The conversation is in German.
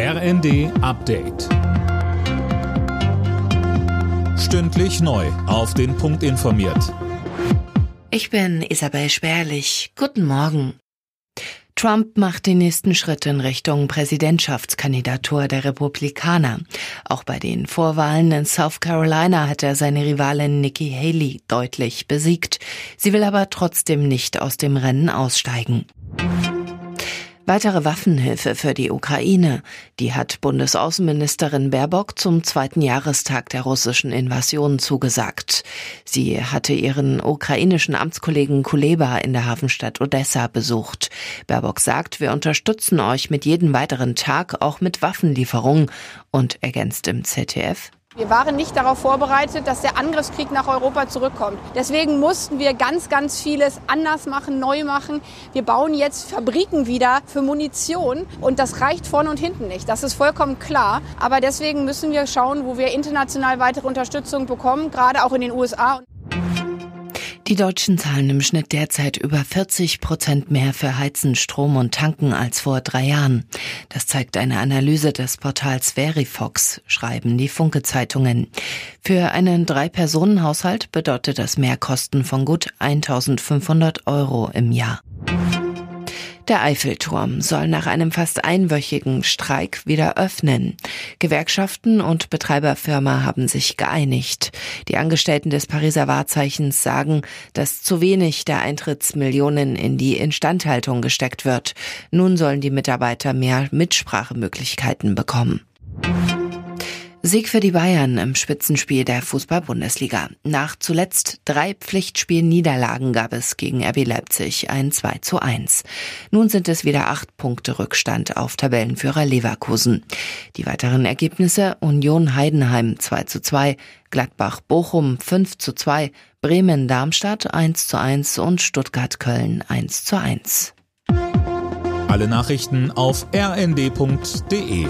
RND Update. Stündlich neu. Auf den Punkt informiert. Ich bin Isabel Spärlich. Guten Morgen. Trump macht die nächsten Schritte in Richtung Präsidentschaftskandidatur der Republikaner. Auch bei den Vorwahlen in South Carolina hat er seine Rivalin Nikki Haley deutlich besiegt. Sie will aber trotzdem nicht aus dem Rennen aussteigen. Weitere Waffenhilfe für die Ukraine, die hat Bundesaußenministerin Baerbock zum zweiten Jahrestag der russischen Invasion zugesagt. Sie hatte ihren ukrainischen Amtskollegen Kuleba in der Hafenstadt Odessa besucht. Baerbock sagt, wir unterstützen euch mit jedem weiteren Tag auch mit Waffenlieferungen und ergänzt im ZDF. Wir waren nicht darauf vorbereitet, dass der Angriffskrieg nach Europa zurückkommt. Deswegen mussten wir ganz, ganz vieles anders machen, neu machen. Wir bauen jetzt Fabriken wieder für Munition und das reicht vorne und hinten nicht. Das ist vollkommen klar. Aber deswegen müssen wir schauen, wo wir international weitere Unterstützung bekommen, gerade auch in den USA. Die Deutschen zahlen im Schnitt derzeit über 40 Prozent mehr für Heizen, Strom und Tanken als vor drei Jahren. Das zeigt eine Analyse des Portals Verifox, schreiben die Funke-Zeitungen. Für einen Drei-Personen-Haushalt bedeutet das Mehrkosten von gut 1500 Euro im Jahr. Der Eiffelturm soll nach einem fast einwöchigen Streik wieder öffnen. Gewerkschaften und Betreiberfirma haben sich geeinigt. Die Angestellten des Pariser Wahrzeichens sagen, dass zu wenig der Eintrittsmillionen in die Instandhaltung gesteckt wird. Nun sollen die Mitarbeiter mehr Mitsprachemöglichkeiten bekommen. Sieg für die Bayern im Spitzenspiel der Fußball-Bundesliga. Nach zuletzt drei Pflichtspielniederlagen gab es gegen RB Leipzig ein 2 zu 1. Nun sind es wieder acht Punkte Rückstand auf Tabellenführer Leverkusen. Die weiteren Ergebnisse Union Heidenheim 2 zu 2, Gladbach Bochum 5 zu 2, Bremen Darmstadt 1 zu 1 und Stuttgart Köln 1 zu 1. Alle Nachrichten auf rnd.de